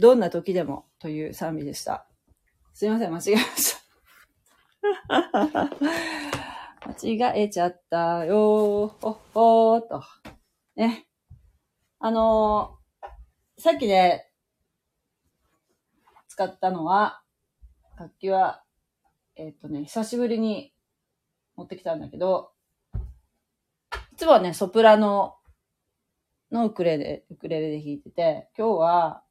どんな時でもという賛美でした。すいません、間違えました。間違えちゃったよほっほーと。ね。あのーさっきね、使ったのは、楽器は、えっ、とね、久しぶりに持ってきたんだけど、いつもはね、ソプラノのウクレレ、ウクレレで弾いてて、今日は、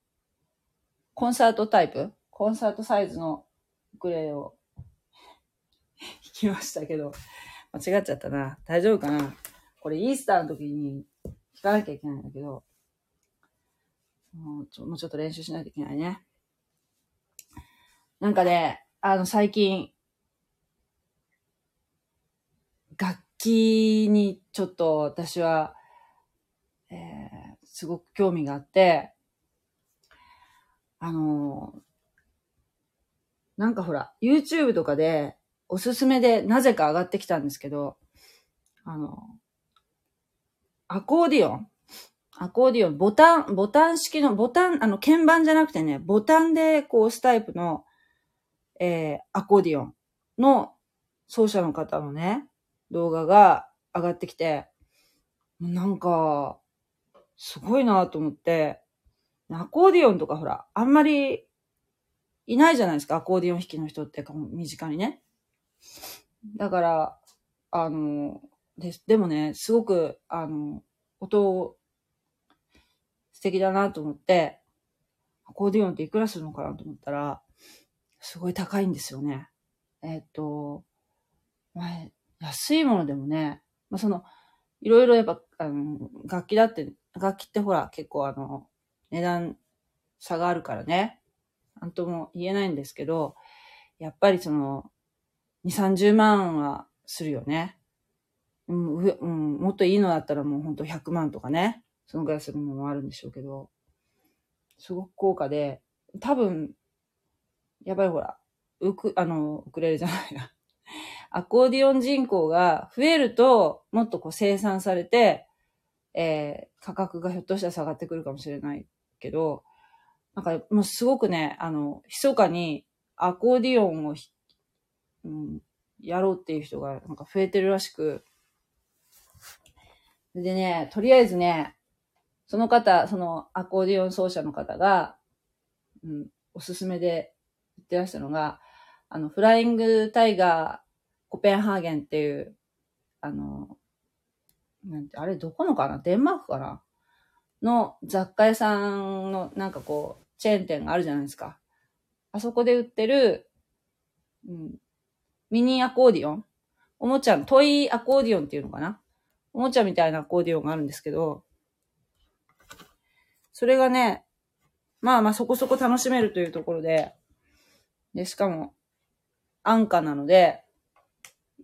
コンサートタイプ？コンサートサイズのウクレレを。弾きましたけど、間違っちゃったな。大丈夫かな？これイースターの時に弾かなきゃいけないんだけど、もうちょっと練習しないといけないね。なんかね、あの最近、楽器にちょっと私は、えー、すごく興味があって、あのーなんかほら、YouTube とかでおすすめでなぜか上がってきたんですけど、あの、アコーディオン。アコーディオン、ボタン、ボタン式の、ボタン、あの、鍵盤じゃなくてね、ボタンでこう押すタイプの、えー、アコーディオンの奏者の方のね、動画が上がってきて、なんか、すごいなと思って、アコーディオンとかほら、あんまりいないじゃないですか、アコーディオン弾きの人ってか、身近にね。だから、あの、ですでもね、すごく、あの、音、素敵だなと思って、アコーディオンっていくらするのかなと思ったら、すごい高いんですよね。えっと、まあ、安いものでもね、まあ、その、いろいろやっぱ、あの、楽器だって、楽器ってほら、結構あの、値段差があるからね、なんとも言えないんですけど、やっぱりその、2、30万はするよね。うん、うん、もっといいのだったらもうほんと100万とかね、そのぐらいするものもあるんでしょうけど、すごく高価で、多分、やっぱりほら、ウク、あの、ウクレレじゃないや。アコーディオン人口が増えると、もっとこう生産されて、えー、価格がひょっとしたら下がってくるかもしれない。けど、なんかもうすごくね、あの、密かにアコーディオンを、うん、やろうっていう人がなんか増えてるらしく、でね、とりあえずね、その方、そのアコーディオン奏者の方が、うん、おすすめで言ってらしたのが、あの、フライングタイガーコペンハーゲンっていう、あの、なんて、あれどこのかな？デンマークかな？の雑貨屋さんのなんかこう、チェーン店があるじゃないですか。あそこで売ってる、うん、ミニアコーディオンおもちゃの、トイアコーディオンっていうのかなおもちゃみたいなアコーディオンがあるんですけど、それがね、まあまあそこそこ楽しめるというところで、で、しかも、安価なので、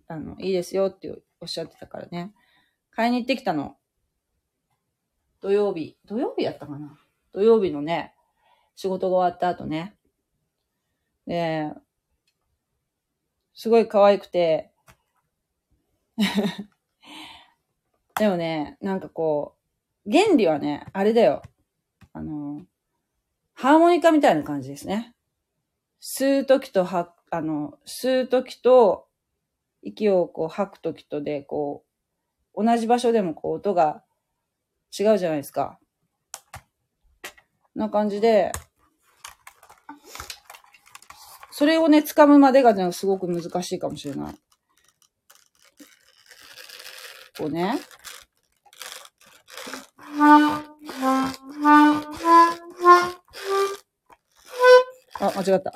あの、いいですよっておっしゃってたからね。買いに行ってきたの。土曜日。土曜日やったかな？土曜日のね、仕事が終わった後ね。で、すごい可愛くて、でもね、なんかこう、原理はね、あれだよ。あの、ハーモニカみたいな感じですね。吸うときと吐く、あの、吸うときと、息をこう吐くときとで、こう、同じ場所でもこう音が違うじゃないですか。な感じで、それをね、掴むまでがね、すごく難しいかもしれない。こうね。あ、間違った。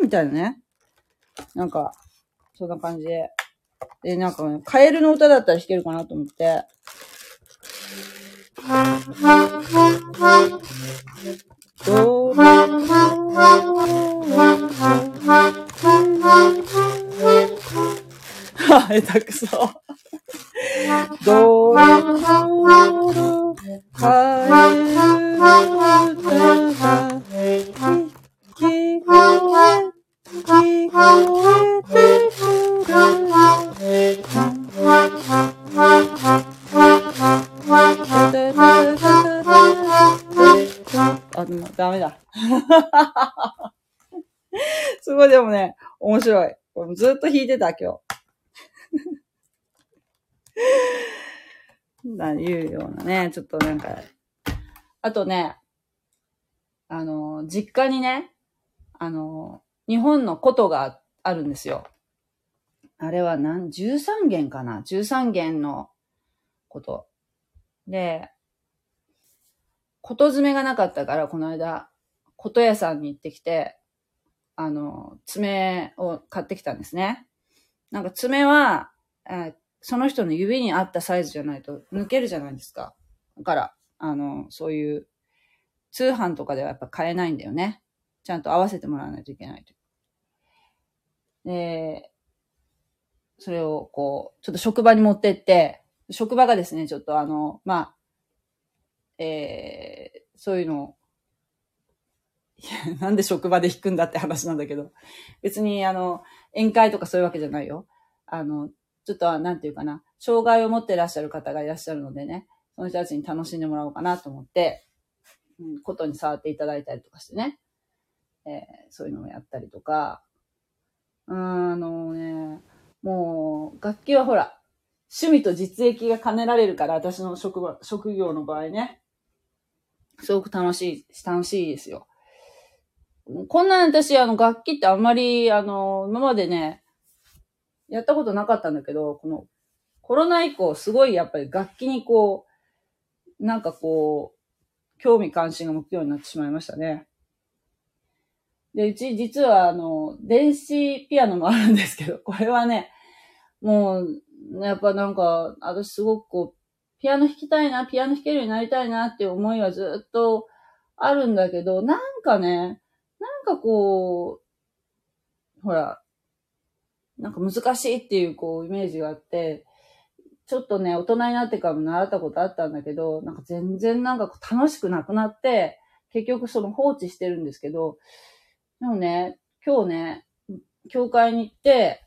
みたいなね。なんか、そんな感じで。で、なんか、ね、カエルの歌だったら弾けるかなと思って。ドレあ、下手くそ。ごいでもね、面白い。ずっと弾いてた、今日。な、いうようなね、ちょっとなんか、あとね、あの、実家にね、あの、日本の琴があるんですよ。あれは何、13弦かな ?13 弦のこと。で、琴詰めがなかったから、この間、琴屋さんに行ってきて、あの、爪を買ってきたんですね。なんか爪は、えー、その人の指に合ったサイズじゃないと抜けるじゃないですか。だから、あの、そういう通販とかではやっぱ買えないんだよね。ちゃんと合わせてもらわないといけないと。で、それをこう、ちょっと職場に持ってって、職場がですね、ちょっとあの、まあ、えー、そういうのを、なんで職場で弾くんだって話なんだけど、別にあの、宴会とかそういうわけじゃないよ。あの、ちょっと、なんていうかな、障害を持ってらっしゃる方がいらっしゃるのでね、その人たちに楽しんでもらおうかなと思って、うん、ことに触っていただいたりとかしてね、えー、そういうのをやったりとか、あのね、もう、楽器はほら、趣味と実益が兼ねられるから、私の職場、職業の場合ね。すごく楽しい、楽しいですよ。こんなん私、あの、楽器ってあんまり、あの、今までね、やったことなかったんだけど、この、コロナ以降、すごいやっぱり楽器にこう、なんかこう、興味関心が向くようになってしまいましたね。で、うち実はあの、電子ピアノもあるんですけど、これはね、もう、やっぱなんか、私すごくこう、ピアノ弾きたいな、ピアノ弾けるようになりたいなっていう思いはずっとあるんだけど、なんかね、なんかこう、ほら、なんか難しいっていうこうイメージがあって、ちょっとね、大人になってからも習ったことあったんだけど、なんか全然なんか楽しくなくなって、結局その放置してるんですけど、でもね、今日ね、教会に行って、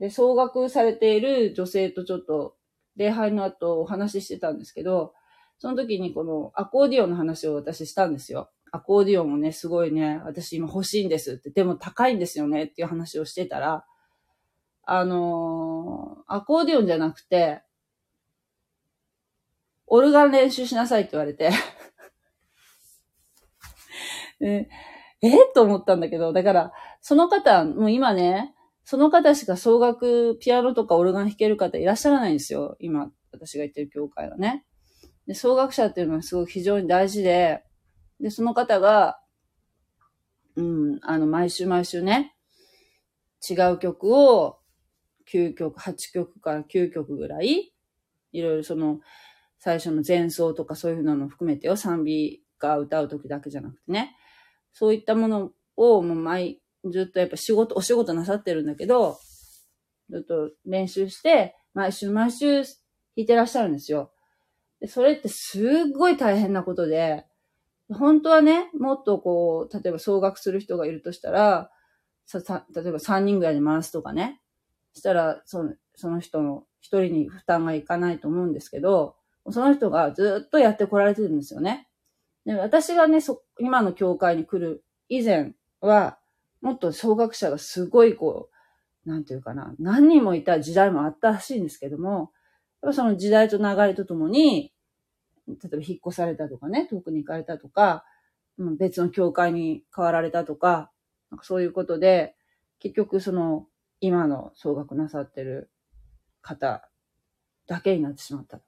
で、総額されている女性とちょっと、礼拝の後お話ししてたんですけど、その時にこのアコーディオンの話を私したんですよ。アコーディオンもね、すごいね、私今欲しいんですって、でも高いんですよねっていう話をしてたら、あのー、アコーディオンじゃなくて、オルガン練習しなさいって言われて でえと思ったんだけど、だから、その方、もう今ね、その方しか総楽、ピアノとかオルガン弾ける方いらっしゃらないんですよ。今、私が言ってる教会はね。で、総楽者っていうのはすごく非常に大事で、で、その方が、うん、あの、毎週毎週ね、違う曲を9曲、8曲から9曲ぐらい、いろいろその、最初の前奏とかそういうのも含めてよ、賛美が歌う時だけじゃなくてね、そういったものをもう毎、ずっとやっぱ仕事、お仕事なさってるんだけど、ずっと練習して、毎週毎週弾いてらっしゃるんですよ。でそれってすっごい大変なことで、本当はね、もっとこう、例えば総額する人がいるとしたら、さ、さ、例えば3人ぐらいで回すとかね。したら、その、その人の一人に負担がいかないと思うんですけど、その人がずっとやってこられてるんですよね。で、私がね、そ、今の教会に来る以前は、もっと小学者がすごいこう、なんていうかな、何人もいた時代もあったらしいんですけども、やっぱその時代と流れとともに、例えば引っ越されたとかね、遠くに行かれたとか、別の教会に変わられたとか、なんかそういうことで、結局その、今の総額なさってる方だけになってしまった。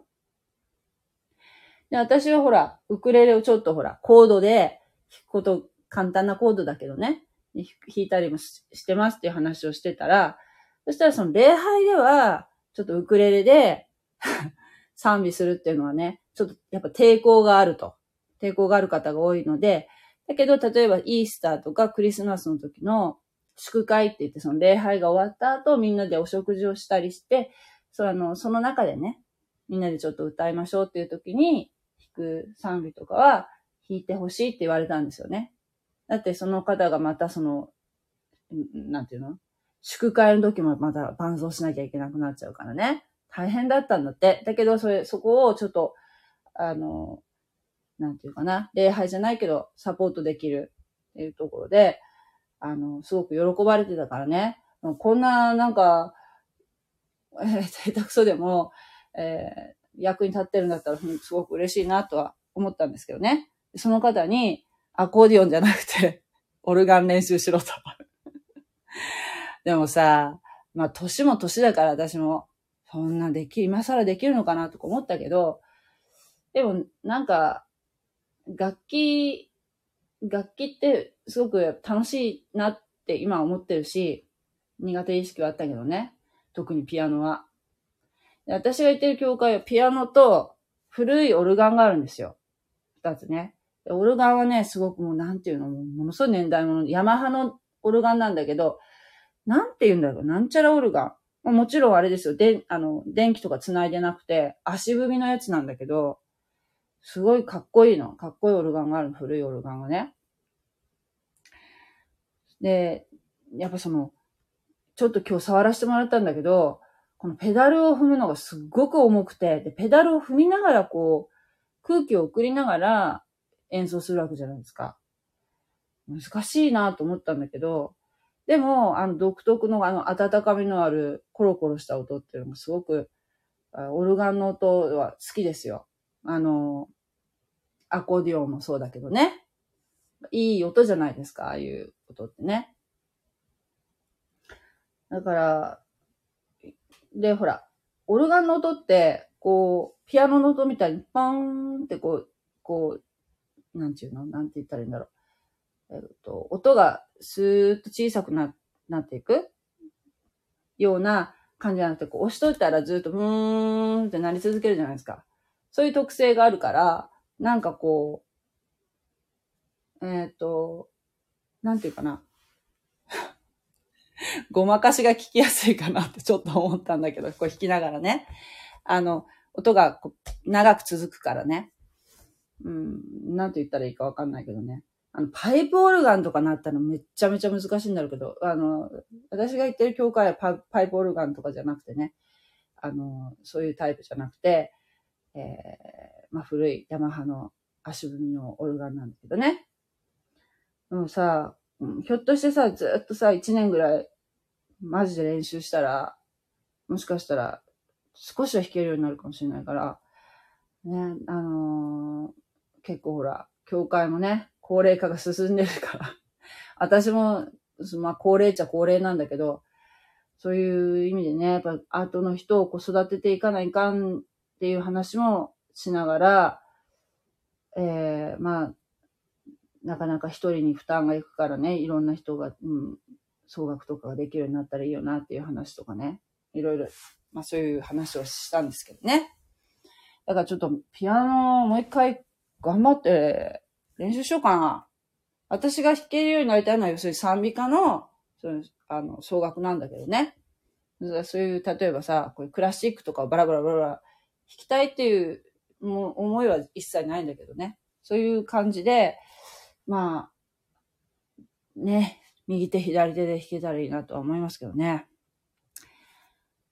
で、私はほら、ウクレレをちょっとほら、コードで弾くこと、簡単なコードだけどね、弾いたりもしてますっていう話をしてたら、そしたらその礼拝では、ちょっとウクレレで 賛美するっていうのはね、ちょっとやっぱ抵抗があると。抵抗がある方が多いので、だけど、例えばイースターとかクリスマスの時の祝会って言って、その礼拝が終わった後、みんなでお食事をしたりして、そのその中でね、みんなでちょっと歌いましょうっていう時に、弾く賛美とかは弾いてほしいって言われたんですよね。だってその方がまたその、なんていうの？祝会の時もまた伴奏しなきゃいけなくなっちゃうからね。大変だったんだって。だけど、それ、そこをちょっと、あの、なんていうかな、礼拝じゃないけど、サポートできるっていうところで、あの、すごく喜ばれてたからね。こんな、なんか、えー、下手くそでも、えー、役に立ってるんだったら、すごく嬉しいなとは思ったんですけどね。その方に、アコーディオンじゃなくて、オルガン練習しろと。でもさ、まあ、年も年だから私も、そんなでき、今更できるのかなとか思ったけど、でも、なんか、楽器、楽器ってすごく楽しいなって今思ってるし、苦手意識はあったけどね。特にピアノは。私が行ってる教会はピアノと古いオルガンがあるんですよ。二つね。オルガンはね、すごくもうなんていうの、ものすごい年代物、ヤマハのオルガンなんだけど、なんて言うんだろう、なんちゃらオルガン。もちろんあれですよ、で、あの、電気とか繋いでなくて、足踏みのやつなんだけど、すごいかっこいいの。かっこいいオルガンがあるの古いオルガンがね。で、やっぱその、ちょっと今日触らせてもらったんだけど、このペダルを踏むのがすっごく重くて、で、ペダルを踏みながらこう、空気を送りながら演奏するわけじゃないですか。難しいなと思ったんだけど、でも、あの、独特のあの、温かみのある、コロコロした音っていうのがすごく、オルガンの音は好きですよ。あの、アコーディオンもそうだけどね。いい音じゃないですか、ああいう音ってね。だから、で、ほら、オルガンの音って、こう、ピアノの音みたいにパーンってこう、こう、なんていうのなんて言ったらいいんだろう。えっと、音がスーッと小さくな、なっていく？ような感じじゃなくて、こう押しといたらずっとブーンってなり続けるじゃないですか。そういう特性があるから、なんかこう、えっ、ー、と、なんていうかな。ごまかしが聞きやすいかなってちょっと思ったんだけど、こう弾きながらね。あの、音が長く続くからね。うん、なんて言ったらいいかわかんないけどね。あの、パイプオルガンとかなったらめっちゃめちゃ難しいんだろうけど、あの、私が言ってる教会はパパイプオルガンとかじゃなくてね、あの、そういうタイプじゃなくて、えー、まあ、古いヤマハの足踏みのオルガンなんだけどね。でもさ、ひょっとしてさ、ずっとさ、一年ぐらい、マジで練習したら、もしかしたら、少しは弾けるようになるかもしれないから、ね、あのー、結構ほら、教会もね、高齢化が進んでるから 私も、まあ、高齢っちゃ高齢なんだけど、そういう意味でね、やっぱアートの人をこう育てていかないかんっていう話もしながら、えー、まあ、なかなか一人に負担がいくからね、いろんな人が、うん、総額とかができるようになったらいいよなっていう話とかね、いろいろ、まあそういう話をしたんですけどね。だからちょっとピアノをもう一回頑張って練習しようかな。私が弾けるようになりたいのは要するに賛美歌の、その、あの、総額なんだけどね。そういう、例えばさ、こういうクラシックとかをバラバラバラバラ弾きたいっていうもう思いは一切ないんだけどね。そういう感じで、まあ、ね、右手左手で弾けたらいいなとは思いますけどね。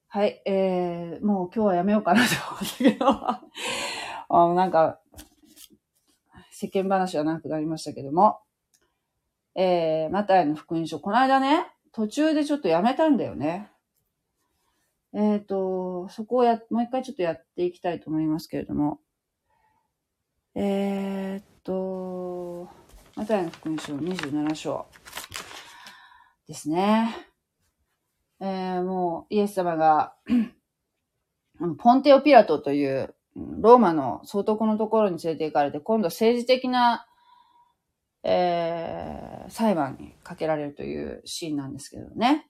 はい、えー、もう今日はやめようかなと思ったけど、あなんか、世間話はなくなりましたけども、えー、マタイの福音書、この間ね、途中でちょっとやめたんだよね。えっ、ー、と、そこをや、もう一回ちょっとやっていきたいと思いますけれども、えっ、と、マタイの福音書27章ですね。えー、もう、イエス様が ポンテオピラトという、ローマの総督のところに連れて行かれて、今度政治的な、えー、裁判にかけられるというシーンなんですけどね。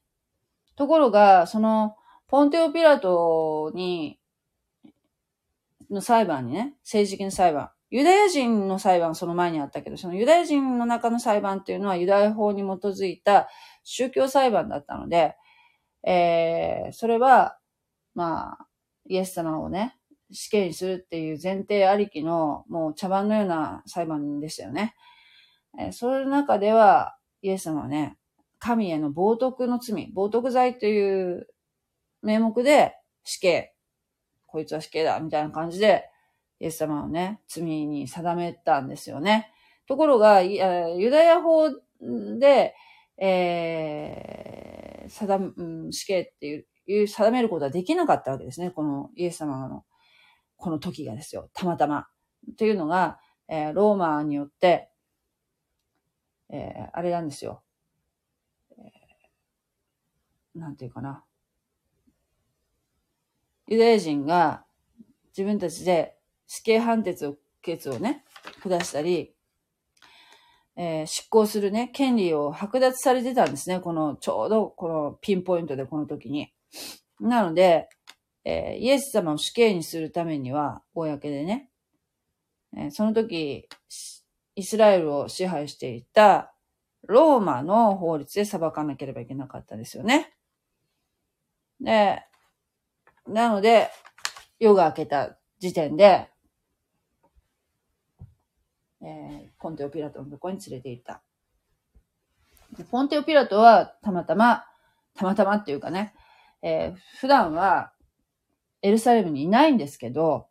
ところが、その、ポンテオピラトに、の裁判にね、政治的な裁判、ユダヤ人の裁判その前にあったけど、そのユダヤ人の中の裁判っていうのはユダヤ法に基づいた宗教裁判だったので、えー、それは、まあ、イエス様をね、死刑にするっていう前提ありきの、もう茶番のような裁判でしたよね。えー、その中では、イエス様はね、神への冒涜の罪、冒涜罪という名目で死刑、こいつは死刑だ、みたいな感じでイエス様をね、罪に定めたんですよね。ところが、ユダヤ法で、えー、定、うん、死刑って、いう定めることはできなかったわけですね。このイエス様の、この時がですよ。たまたま。というのが、えー、ローマによって、えー、あれなんですよ。え、なんていうかな。ユダヤ人が自分たちで死刑判決を、決をね、下したり、えー、執行するね、権利を剥奪されてたんですね。この、ちょうどこのピンポイントでこの時に。なので、えー、イエス様を死刑にするためには、公でね、えー、その時、イスラエルを支配していたローマの法律で裁かなければいけなかったですよね。で、なので、夜が明けた時点で、えー、ポンテオピラトのところに連れて行った。ポンテオピラトはたまたま、たまたまっていうかね、えー、普段はエルサレムにいないんですけど、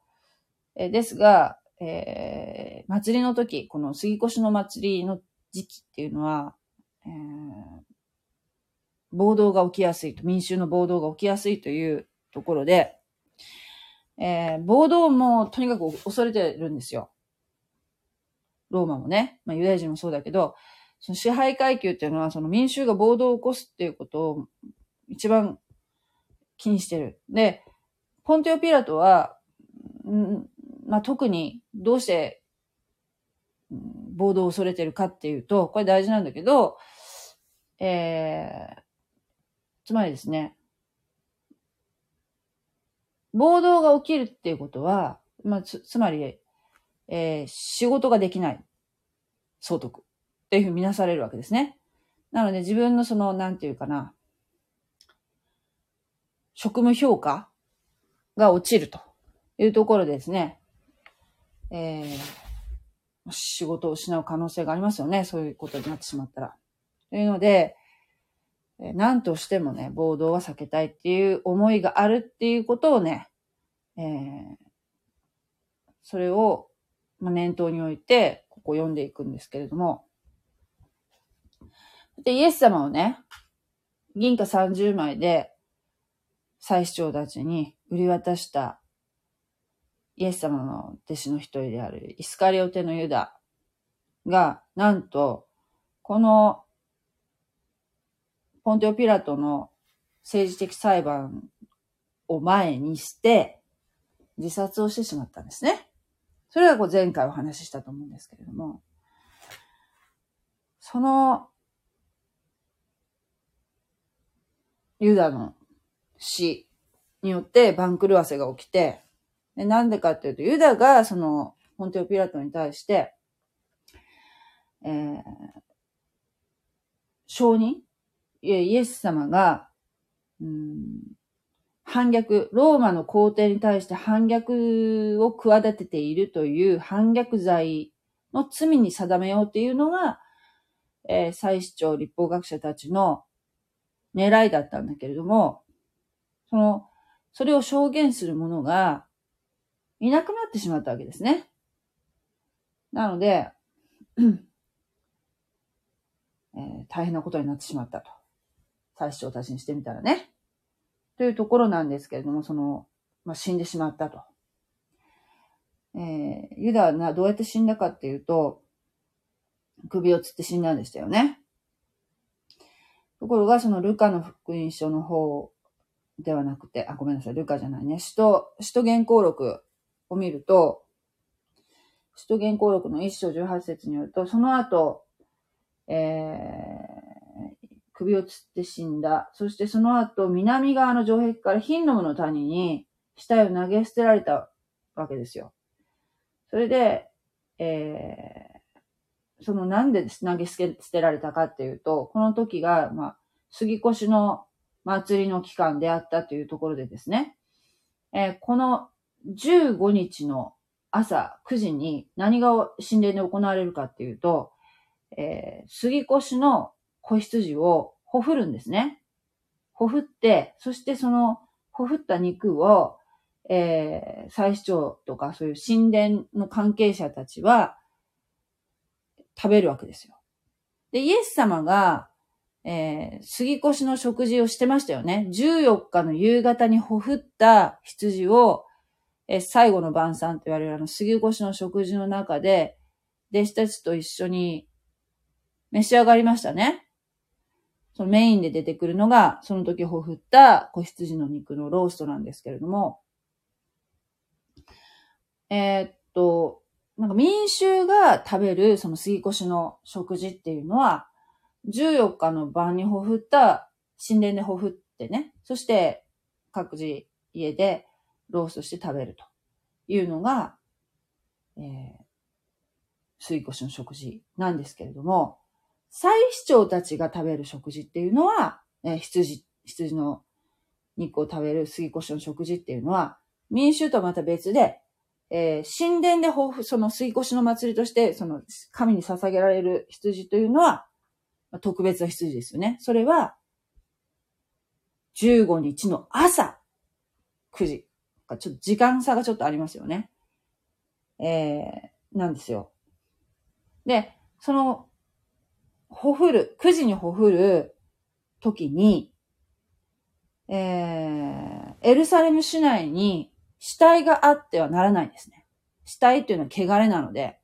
え、ですが、えー、祭りの時、この杉越の祭りの時期っていうのは、えー、暴動が起きやすいと、民衆の暴動が起きやすいというところで、えー、暴動もとにかく恐れてるんですよ。ローマもね、まあユダヤ人もそうだけど、その支配階級っていうのはその民衆が暴動を起こすっていうことを一番気にしてる。で、ポンテオピラトは、んまあ、特にどうして暴動を恐れてるかっていうと、これ大事なんだけど、えー、つまりですね、暴動が起きるっていうことは、まあ、つ、つまり、えー、仕事ができない。総督。っていうふうに見なされるわけですね。なので自分のその、なんていうかな、職務評価が落ちるというところですね、えー、仕事を失う可能性がありますよね。そういうことになってしまったら。というので、何としてもね、暴動は避けたいっていう思いがあるっていうことをね、えー、それを、ま、念頭に置いて、ここ読んでいくんですけれども、で、イエス様をね、銀貨30枚で、祭司長たちに売り渡したイエス様の弟子の一人であるイスカリオテのユダが、なんと、このポンテオピラトの政治的裁判を前にして、自殺をしてしまったんですね。それはこう前回お話ししたと思うんですけれども、その、ユダの死によって番狂わせが起きて、なんでかっていうと、ユダがその、ポンテオピラトに対して、えー、承認イエス様が、うん、反逆、ローマの皇帝に対して反逆を企てているという反逆罪の罪に定めようっていうのが、えー、祭司長、立法学者たちの狙いだったんだけれども、その、それを証言する者がいなくなってしまったわけですね。なので、えー、大変なことになってしまったと。最初たちにしてみたらね。というところなんですけれども、その、まあ、死んでしまったと。えー、ユダはどうやって死んだかっていうと、首をつって死んだんでしたよね。ところが、そのルカの福音書の方ではなくて、あ、ごめんなさい、ルカじゃないね。使徒、使徒原稿録を見ると、使徒原稿録の一章十八節によると、その後、え首をつって死んだ。そしてその後、南側の城壁からヒンノムの谷に死体を投げ捨てられたわけですよ。それで、えー、そのなんで投げ捨てられたかっていうと、この時が、まあ、杉越の祭りの期間であったというところでですね、えー、この15日の朝9時に何が神殿で行われるかっていうと、えー、杉越の子羊をほふるんですね。ほふって、そしてそのほふった肉を、えー、祭司長とかそういう神殿の関係者たちは食べるわけですよ。で、イエス様が、えー、杉越の食事をしてましたよね。14日の夕方にほふった羊を、えー、最後の晩餐と言われるあの杉越の食事の中で、弟子たちと一緒に召し上がりましたね。そのメインで出てくるのが、その時ほふった子羊の肉のローストなんですけれども、えー、っと、なんか民衆が食べるその杉越の食事っていうのは、14日の晩にほふった、神殿でほふってね、そして各自家でローストして食べるというのが、えー、杉越しの食事なんですけれども、祭司長たちが食べる食事っていうのは、えー、羊、羊の肉を食べる杉越の食事っていうのは、民衆とはまた別で、えー、神殿で豊富、その杉越の祭りとして、その神に捧げられる羊というのは、特別な羊ですよね。それは、15日の朝9時。ちょっと時間差がちょっとありますよね。えー、なんですよ。で、そのほふる、9時にほふる時に、えー、エルサレム市内に死体があってはならないんですね。死体っていうのは汚れなので、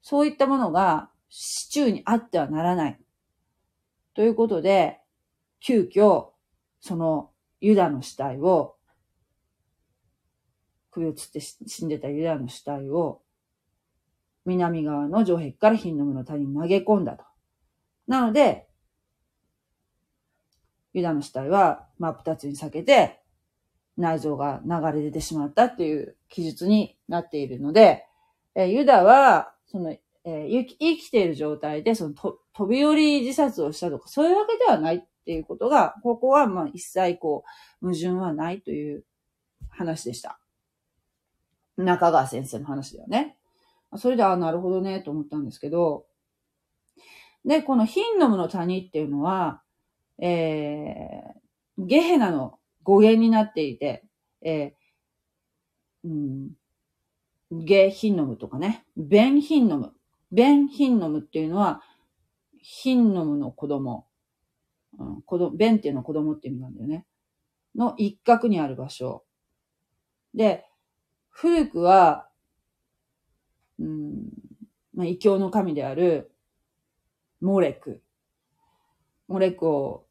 そういったものが市中にあってはならない。ということで、急遽、そのユダの死体を、首をつって死んでたユダの死体を南側の城壁からヒンノムの谷に投げ込んだと。なので、ユダの死体は真っ二つに裂けて、内臓が流れ出てしまったっていう記述になっているので、えユダは、その、えー、生きている状態で、そのと、飛び降り自殺をしたとか、そういうわけではないっていうことが、ここはまあ一切こう、矛盾はないという話でした。中川先生の話だよね。それで、あ、なるほどね、と思ったんですけど、で、このヒンノムの谷っていうのは、えー、ゲヘナの語源になっていて、えー、うん、ゲヒンノムとかね、ベンヒンノム。ベンヒンノムっていうのは、ヒンノムの子供。うん、子供、ベンっていうのは子供っていう意味なんだよね。の一角にある場所。で、古くは、うん、まあ、異教の神である、モレク。モレクを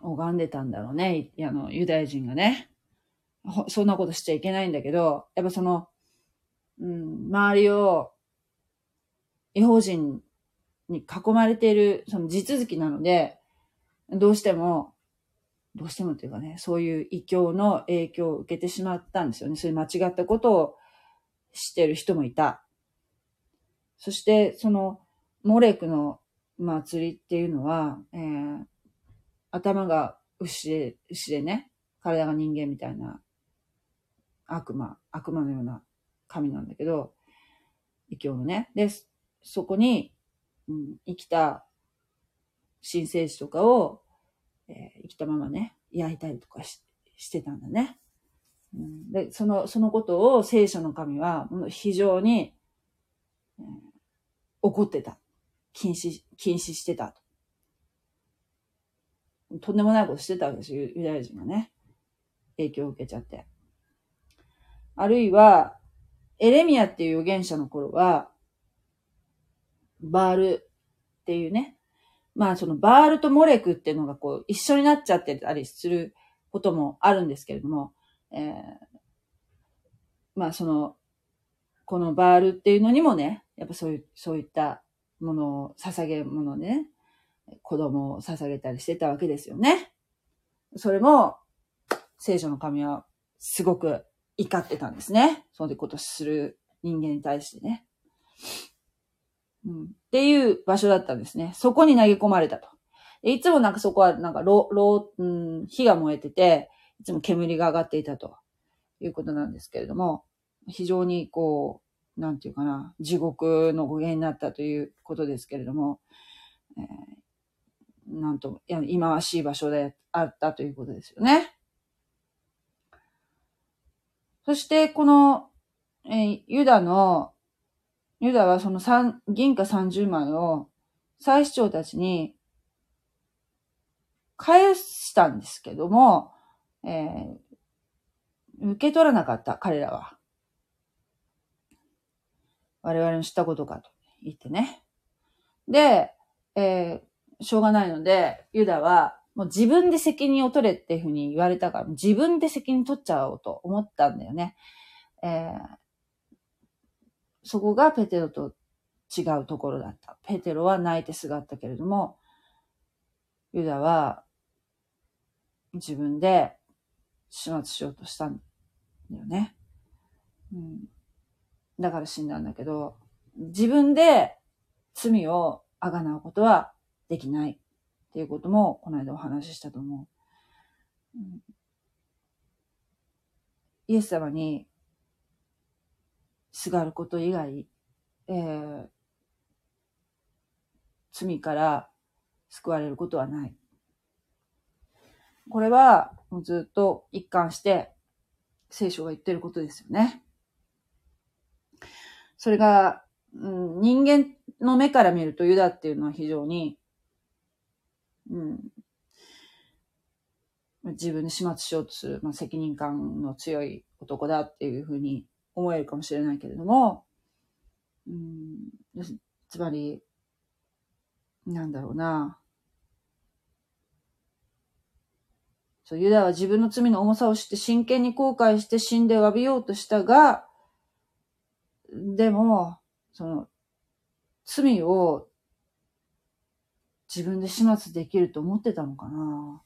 拝んでたんだろうね。あの、ユダヤ人がね。そんなことしちゃいけないんだけど、やっぱその、うん、周りを、違法人に囲まれている、その地続きなので、どうしても、どうしてもというかね、そういう異教の影響を受けてしまったんですよね。そういう間違ったことをしてる人もいた。そして、その、モレクの祭りっていうのは、えー、頭が牛で、牛でね、体が人間みたいな悪魔、悪魔のような神なんだけど、異教のね。です、そこに、うん、生きた新生児とかを、えー、生きたままね、焼いたりとかししてたんだね。うん、で、その、そのことを聖書の神は非常に、えー、怒ってた。禁止、禁止してたと。とんでもないことしてたわけですよ、ユダヤ人がね。影響を受けちゃって。あるいは、エレミアっていう預言者の頃は、バールっていうね、まあそのバールとモレクっていうのがこう一緒になっちゃってたりすることもあるんですけれども、えー、まあその、このバールっていうのにもね、やっぱそういう、そういったものを、捧げるものね、子供を捧げたりしてたわけですよね。それも、聖書の神はすごく怒ってたんですね。そういうことする人間に対してね。うん、っていう場所だったんですね。そこに投げ込まれたと。いつもなんかそこはなんかろ、ろ、うん、火が燃えてて、いつも煙が上がっていたということなんですけれども、非常にこう、なんていうかな、地獄の語源になったということですけれども、えー、なんと、忌まわしい場所であったということですよね。そしてこの、えーユダの、ユダはその三銀貨30枚を祭司長たちに返したんですけども、えー受け取らなかった、彼らは。我々の知ったことかと言ってね。で、えーしょうがないので、ユダは、もう自分で責任を取れっていうふうに言われたから、自分で責任取っちゃおうと思ったんだよね。えーそこがペテロと違うところだった。ペテロは泣いてすがったけれども、ユダは自分で始末しようとしたんだよね。うん、だから死んだんだけど、自分で罪をあがなうことはできないっていうこともこの間お話ししたと思う。うんイエス様にすがること以外、えー罪から救われることはない。これはもうずっと一貫して聖書が言ってることですよね。それが、うん、人間の目から見るとユダっていうのは非常に、うん、自分で始末しようとする、まあ、責任感の強い男だっていうふうに思えるかもしれないけれども、うん、つまり、なんだろうな。そう、ユダは自分の罪の重さを知って真剣に後悔して死んで詫びようとしたが、でも、その、罪を自分で始末できると思ってたのかな。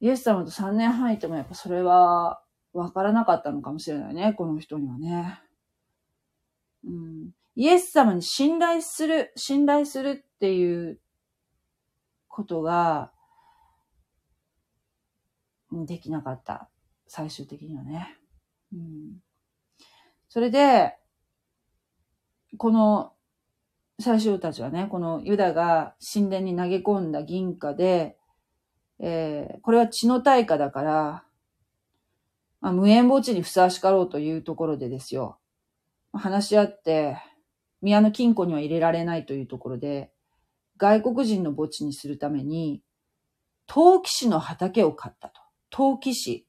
イエス様と3年半いてもやっぱそれは分からなかったのかもしれないね、この人にはね。うん、イエス様に信頼する、信頼するっていうことができなかった。最終的にはね。うん、それで、この最初たちはね、このユダが神殿に投げ込んだ銀貨で、えーこれは血の対価だから、まあ、無縁墓地にふさわしかろうというところでですよ。話し合って、宮の金庫には入れられないというところで、外国人の墓地にするために、陶器師の畑を買ったと。陶器師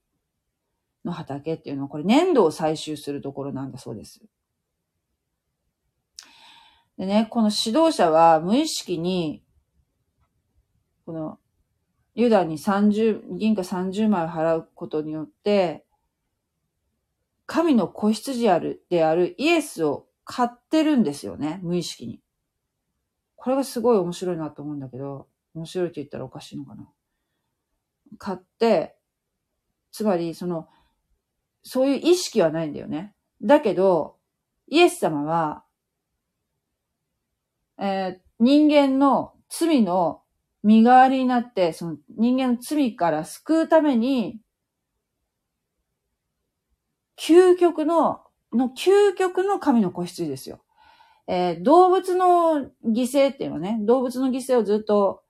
の畑っていうのは、これ粘土を採集するところなんだそうです。でね、この指導者は無意識に、この、ユダに30、銀貨30枚を払うことによって、神の子羊である、であるイエスを買ってるんですよね、無意識に。これがすごい面白いなと思うんだけど、面白いって言ったらおかしいのかな。買って、つまり、その、そういう意識はないんだよね。だけど、イエス様は、えー人間の罪の身代わりになって、その人間の罪から救うために、究極の、の究極の神の子羊ですよ。えー動物の犠牲っていうのはね、動物の犠牲をずっと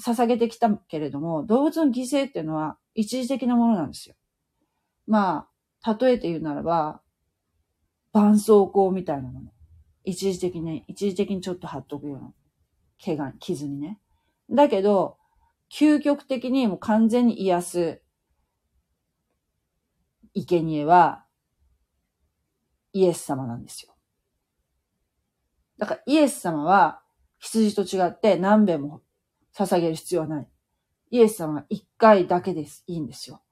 捧げてきたけれども、動物の犠牲っていうのは一時的なものなんですよ。まあ、例えて言うならば、絆創膏みたいなもの。一時的に、一時的にちょっと貼っとくような、怪我、傷にね。だけど、究極的にもう完全に癒す、生贄は、イエス様なんですよ。だからイエス様は、羊と違って何べも捧げる必要はない。イエス様は一回だけです。いいんですよ。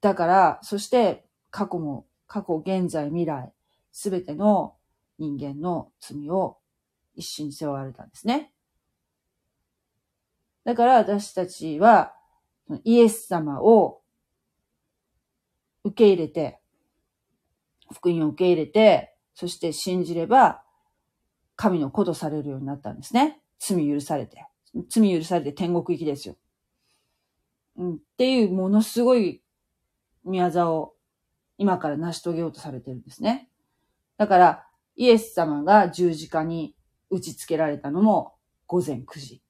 だから、そして過去も、過去、現在、未来、すべての人間の罪を一緒に背負われたんですね。だから私たちは、イエス様を受け入れて、福音を受け入れて、そして信じれば、神の子とされるようになったんですね。罪許されて。罪許されて天国行きですよ。うん、っていうものすごい宮沢を今から成し遂げようとされてるんですね。だから、イエス様が十字架に打ち付けられたのも午前9時。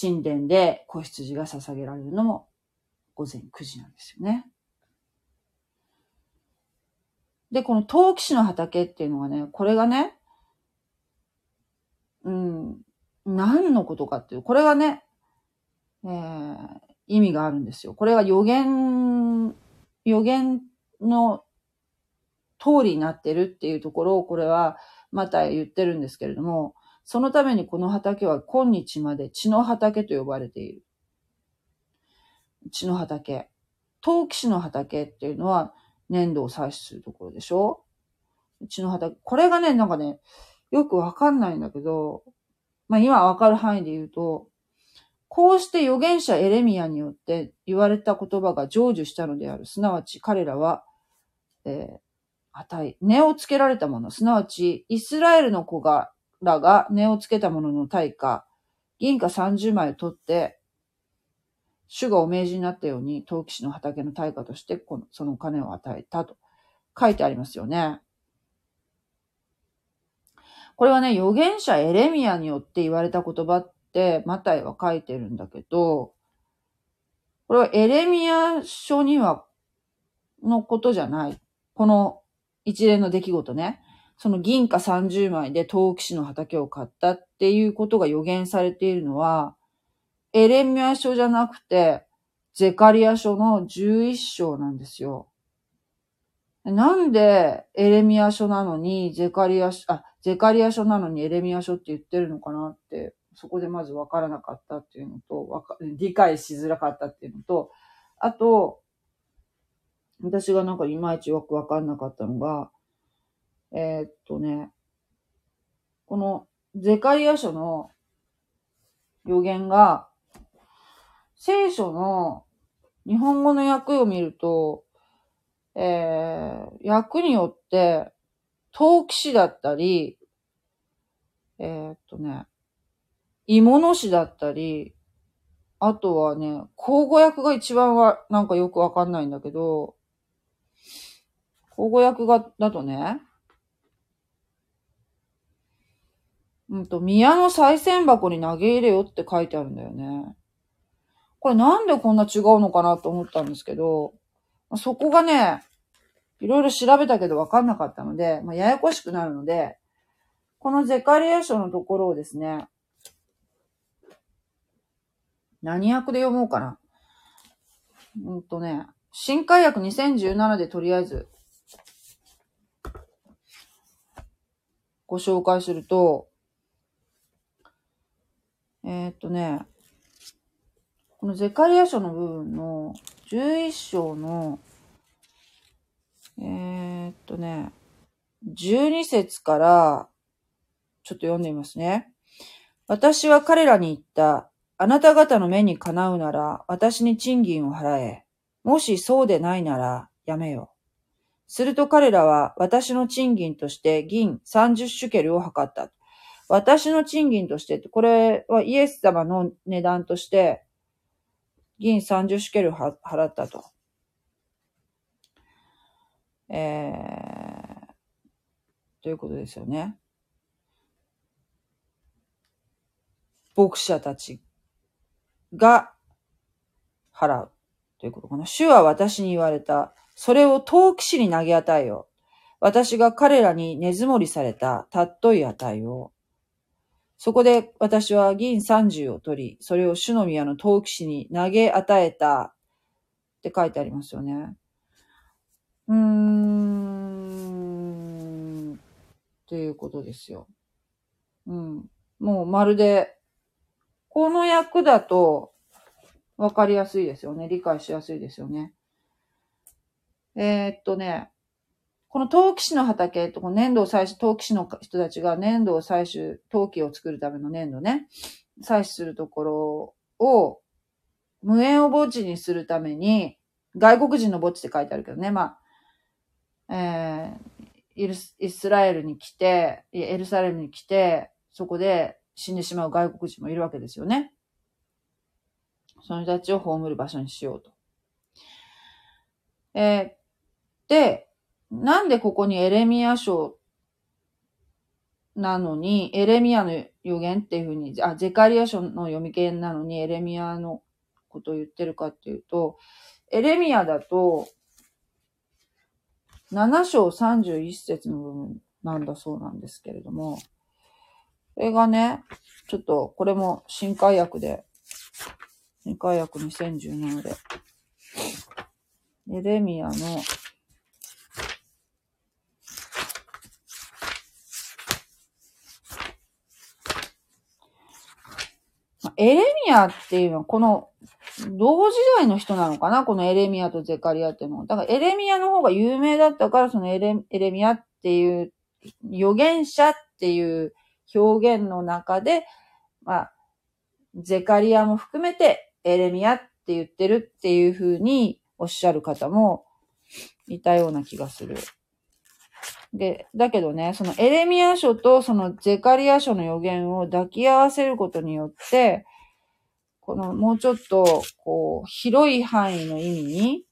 神殿で子羊が捧げられるのも午前9時なんですよね。で、この陶器師の畑っていうのがね、これがね、うん、何のことかっていう、これがね、えー、意味があるんですよ。これは予言、予言の通りになってるっていうところを、これはまた言ってるんですけれども、そのためにこの畑は今日まで血の畑と呼ばれている。血の畑。陶器師の畑っていうのは粘土を採取するところでしょ？血の畑。これがね、なんかね、よくわかんないんだけど、まあ今わかる範囲で言うと、こうして預言者エレミアによって言われた言葉が成就したのである。すなわち彼らは、えー、値、根をつけられたもの、すなわちイスラエルの子が、らが根をつけたものの対価、銀貨30枚を取って、主がお命じになったように、陶器師の畑の対価として、この、その金を与えたと書いてありますよね。これはね、預言者エレミアによって言われた言葉って、マタイは書いてるんだけど、これはエレミア書には、のことじゃない。この一連の出来事ね。その銀貨30枚で陶器師の畑を買ったっていうことが予言されているのは、エレミア書じゃなくて、ゼカリア書の11章なんですよ。なんでエレミア書なのに、ゼカリア書、あ、ゼカリア書なのにエレミア書って言ってるのかなって、そこでまず分からなかったっていうのと、わか理解しづらかったっていうのと、あと、私がなんかいまいちよく分かんなかったのが、えー、っとね、このゼカリア書の予言が、聖書の日本語の訳を見ると、えー、訳によって、陶器師だったり、えー、っとね、芋の師だったり、あとはね、口語訳が一番は、なんかよくわかんないんだけど、口語訳が、だとね、うんと、宮の再銭箱に投げ入れよって書いてあるんだよね。これなんでこんな違うのかなと思ったんですけど、そこがね、いろいろ調べたけど分かんなかったので、まあ、ややこしくなるので、このゼカリア書のところをですね、何訳で読もうかな。うんとね、新海訳2017でとりあえず、ご紹介すると、えー、っとね、このゼカリア書の部分の11章の、えー、っとね、12節から、ちょっと読んでみますね。私は彼らに言った。あなた方の目にかなうなら、私に賃金を払え。もしそうでないなら、やめよ。すると彼らは私の賃金として銀30シュケルを測った。私の賃金として、これはイエス様の値段として、銀30シケル払ったと。えー、ということですよね。牧者たちが払う。ということかな。主は私に言われた。それを陶器師に投げ与えよう。私が彼らに根積もりされたたっとい値を。そこで私は銀30を取り、それを主の宮の陶器師に投げ与えたって書いてありますよね。うーん、っていうことですよ。うん。もうまるで、この役だとわかりやすいですよね。理解しやすいですよね。えー、っとね、この陶器師の畑と、粘土を採取、陶器師の人たちが粘土を採取、陶器を作るための粘土ね、採取するところを、無縁を墓地にするために、外国人の墓地って書いてあるけどね、まあ、えー、イスラエルに来て、エルサレムに来て、そこで死んでしまう外国人もいるわけですよね。その人たちを葬る場所にしようと。えー、で、なんでここにエレミア書なのに、エレミアの予言っていうふうに、あ、ゼカリア書の読み系なのにエレミアのことを言ってるかっていうと、エレミアだと、7章31節の部分なんだそうなんですけれども、これがね、ちょっと、これも新海訳で、新海訳2017で、エレミアの、エレミアっていうのは、この、同時代の人なのかな？このエレミアとゼカリアっていうのは。だからエレミアの方が有名だったから、そのエレエレミアっていう預言者っていう表現の中で、まあ、ゼカリアも含めてエレミアって言ってるっていうふうにおっしゃる方もいたような気がする。で、だけどね、そのエレミア書とそのゼカリア書の予言を抱き合わせることによって、このもうちょっと、こう、広い範囲の意味に、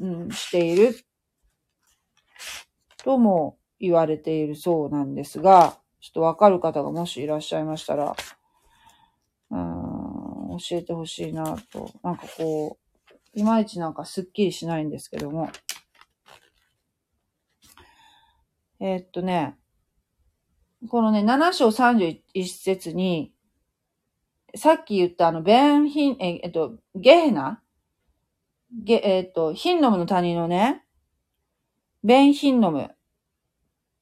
うん、している、とも言われているそうなんですが、ちょっとわかる方がもしいらっしゃいましたら、うん、教えてほしいなと。なんかこう、いまいちなんかスッキリしないんですけども。えー、っとね、このね、7章31節に、さっき言ったあの、ベンヒン、ええっと、ゲヘナ？ゲ、えっと、ヒンノムの谷のね、ベンヒンノム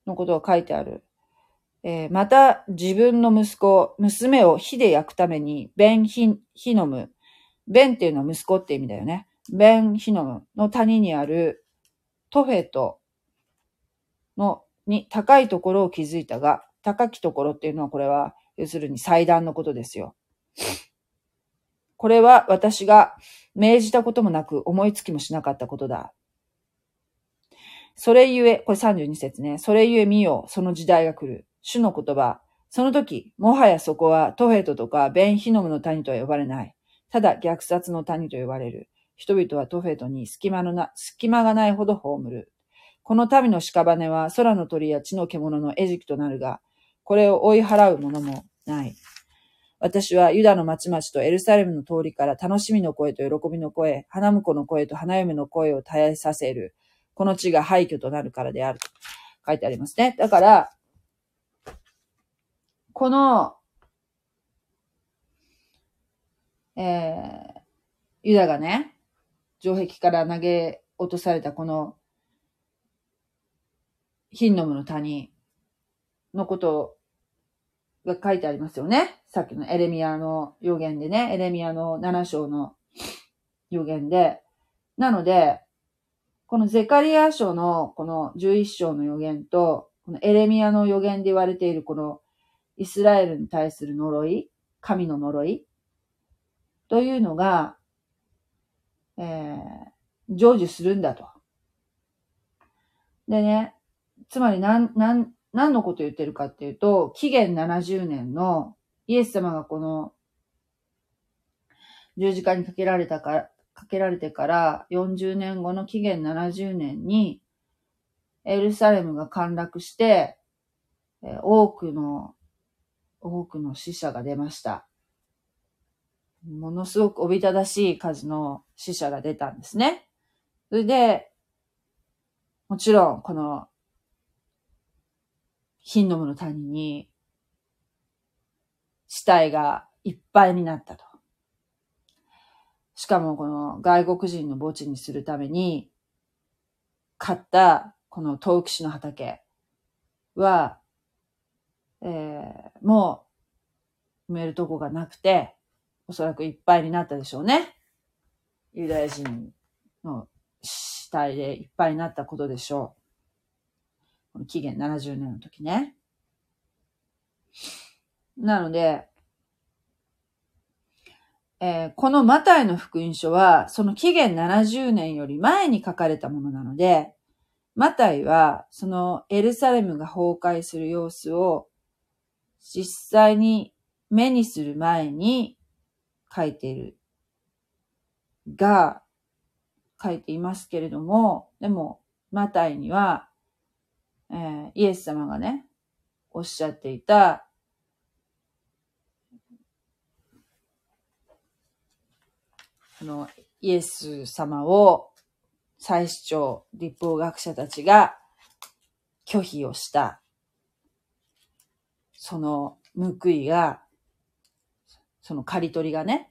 のことが書いてある。えー、また自分の息子、娘を火で焼くために、ベンヒンヒノム。ベンっていうのは息子って意味だよね。ベンヒノムの谷にあるトフェトの、に高いところを築いたが、高きところっていうのはこれは、要するに祭壇のことですよ。これは私が命じたこともなく思いつきもしなかったことだ。それゆえ、これ32節ね。それゆえ見よ、その時代が来る。主の言葉。その時、もはやそこはトヘトとかベンヒノムの谷とは呼ばれない。ただ虐殺の谷と呼ばれる。人々はトフェトに隙間のな、隙間がないほど葬る。この民の屍は空の鳥や地の獣の餌食となるが、これを追い払うものもない。私はユダの町々とエルサレムの通りから楽しみの声と喜びの声、花婿の声と花嫁の声を絶えさせる。この地が廃墟となるからである。書いてありますね。だから、この、えー、ユダがね、城壁から投げ落とされたこの、ヒンノムの谷のことが書いてありますよね。さっきのエレミアの予言でね、エレミアの7章の予言で。なので、このゼカリア書のこの11章の予言と、このエレミアの予言で言われているこのイスラエルに対する呪い、神の呪いというのが、えー、成就するんだと。でね、つまり何、何、何のこと言ってるかっていうと、紀元70年のイエス様がこの十字架にかけられたから、かけられてから40年後の紀元70年にエルサレムが陥落して、多くの、多くの死者が出ました。ものすごくおびただしい数の死者が出たんですね。それで、もちろん、このヒンノムの谷に死体がいっぱいになったと。しかもこの外国人の墓地にするために買ったこの陶器師の畑は、えー、もう埋めるとこがなくて、おそらくいっぱいになったでしょうね。ユダヤ人の死体でいっぱいになったことでしょう。この期限70年の時ね。なので、えー、このマタイの福音書は、その期限70年より前に書かれたものなので、マタイは、そのエルサレムが崩壊する様子を実際に目にする前に書いているが、書いていますけれども、でも、マタイにはえー、イエス様がね、おっしゃっていた、あの、イエス様を祭司長、立法学者たちが拒否をした、その報いが、その刈り取りがね、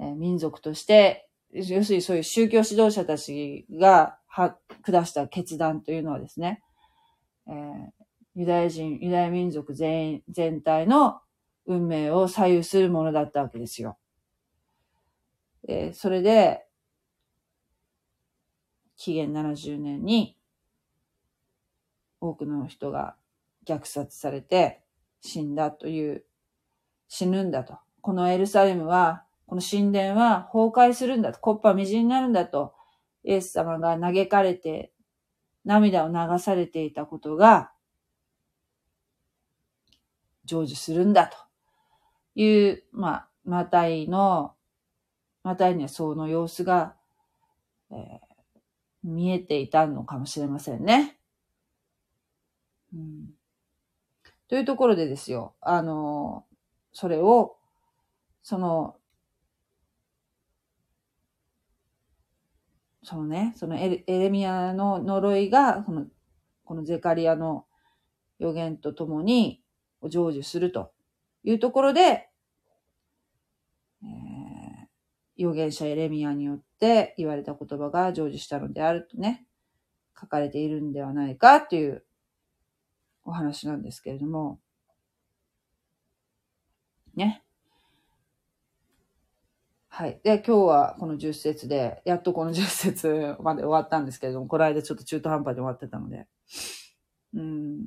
えー、民族として、要するにそういう宗教指導者たちがは下した決断というのはですね、えー、ユダヤ人、ユダヤ民族全員全体の運命を左右するものだったわけですよ。えー、それで、紀元70年に多くの人が虐殺されて死んだという、死ぬんだと。このエルサレムは、この神殿は崩壊するんだと。コッパみじんになるんだと。イエス様が嘆かれて、涙を流されていたことが、成就するんだという、まあ、マタイの、マタイにはその様子が、えー、見えていたのかもしれませんね。うん、というところでですよ、あの、それを、その、そのね、そのエレミアの呪いが、この、このゼカリアの予言とともに成就するというところで、えー、預言者エレミアによって言われた言葉が成就したのであるとね、書かれているんではないかというお話なんですけれども、ね。はい。で、今日はこの10節で、やっとこの10節まで終わったんですけれども、この間ちょっと中途半端で終わってたので。うん。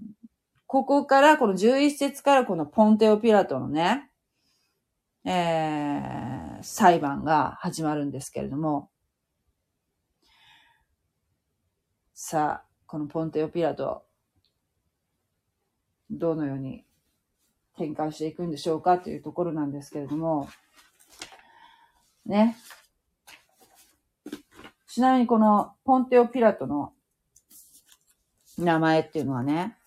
ここから、この11節からこのポンテオピラトのね、えー、裁判が始まるんですけれども、さあ、このポンテオピラト、どのように展開していくんでしょうかというところなんですけれども、ね。ちなみにこのポンテオ・ピラトの名前っていうのはね、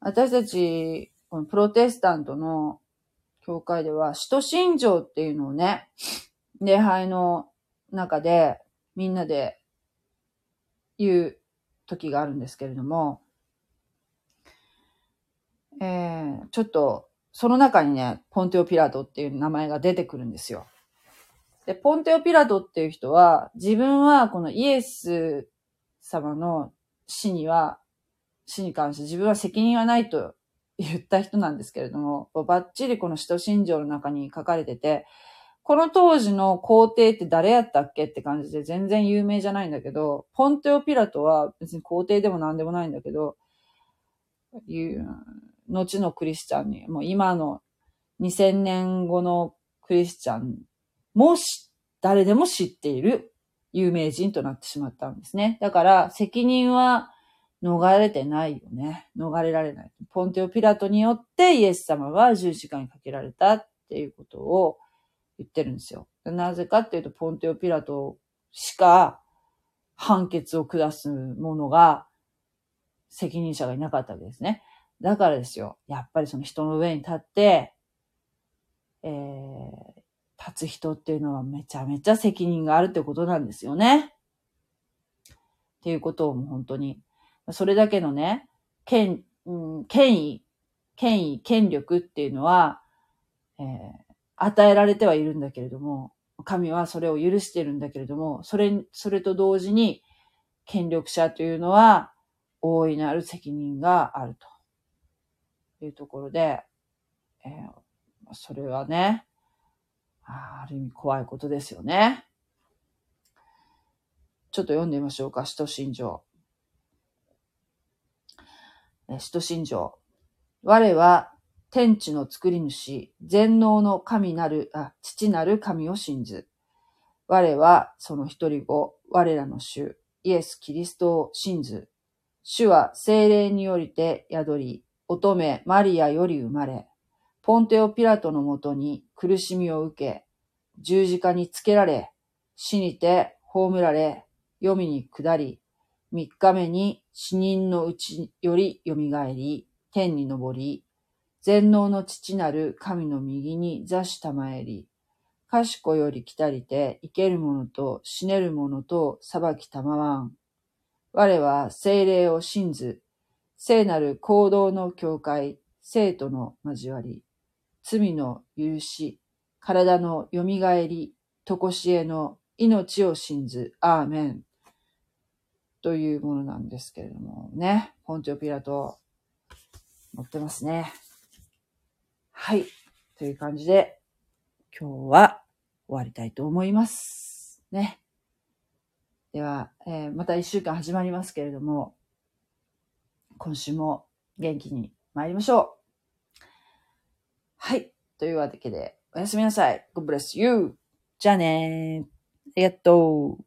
私たち、このプロテスタントの教会では、使徒信条っていうのをね、礼拝の中でみんなで言う時があるんですけれども、えー、ちょっと、その中にね、ポンテオ・ピラトっていう名前が出てくるんですよ。で、ポンテオ・ピラトっていう人は、自分はこのイエス様の死には、死に関して自分は責任はないと言った人なんですけれども、バッチリこの使徒信条の中に書かれてて、この当時の皇帝って誰やったっけって感じで全然有名じゃないんだけど、ポンテオ・ピラトは別に皇帝でも何でもないんだけど、いう後のクリスチャンに、もう今の2000年後のクリスチャンもし誰でも知っている有名人となってしまったんですね。だから責任は逃れてないよね。逃れられない。ポンテオ・ピラトによってイエス様は十字架にかけられたっていうことを言ってるんですよ。なぜかっていうと、ポンテオ・ピラトしか判決を下す者が責任者がいなかったわけですね。だからですよ。やっぱりその人の上に立って、えー、立つ人っていうのはめちゃめちゃ責任があるってことなんですよね。っていうことをもう本当に、それだけのね、権、うん、権威、権威、権力っていうのは、えー、与えられてはいるんだけれども、神はそれを許してるんだけれども、それ、それと同時に、権力者というのは、大いなる責任があるというところで、えー、それはね、ある意味怖いことですよね。ちょっと読んでみましょうか、使徒信条。使徒信条。我は天地の作り主、全能の神なる、あ、父なる神を信ず。我はその一人子、我らの主、イエス・キリストを信ず。主は精霊によりて宿り、乙女マリアより生まれ、ポンテオ・ピラトのもとに苦しみを受け、十字架につけられ、死にて葬られ、読みに下り、三日目に死人のうちより蘇り、天に昇り、全能の父なる神の右に座したまえり、賢より来たりて、生ける者と死ねる者と裁きたまわん。我は精霊を信ず、聖なる行動の境界、生徒の交わり、罪の許し、体の蘇り、とこしえの命を信ず、アーメン。というものなんですけれどもね。ポンテオピラト、載ってますね。はい。という感じで、今日は終わりたいと思います。ね。では、えー、また一週間始まりますけれども、今週も元気に参りましょう。はい。というわけで、おやすみなさい。God bless you. じゃあねー。ありがとう。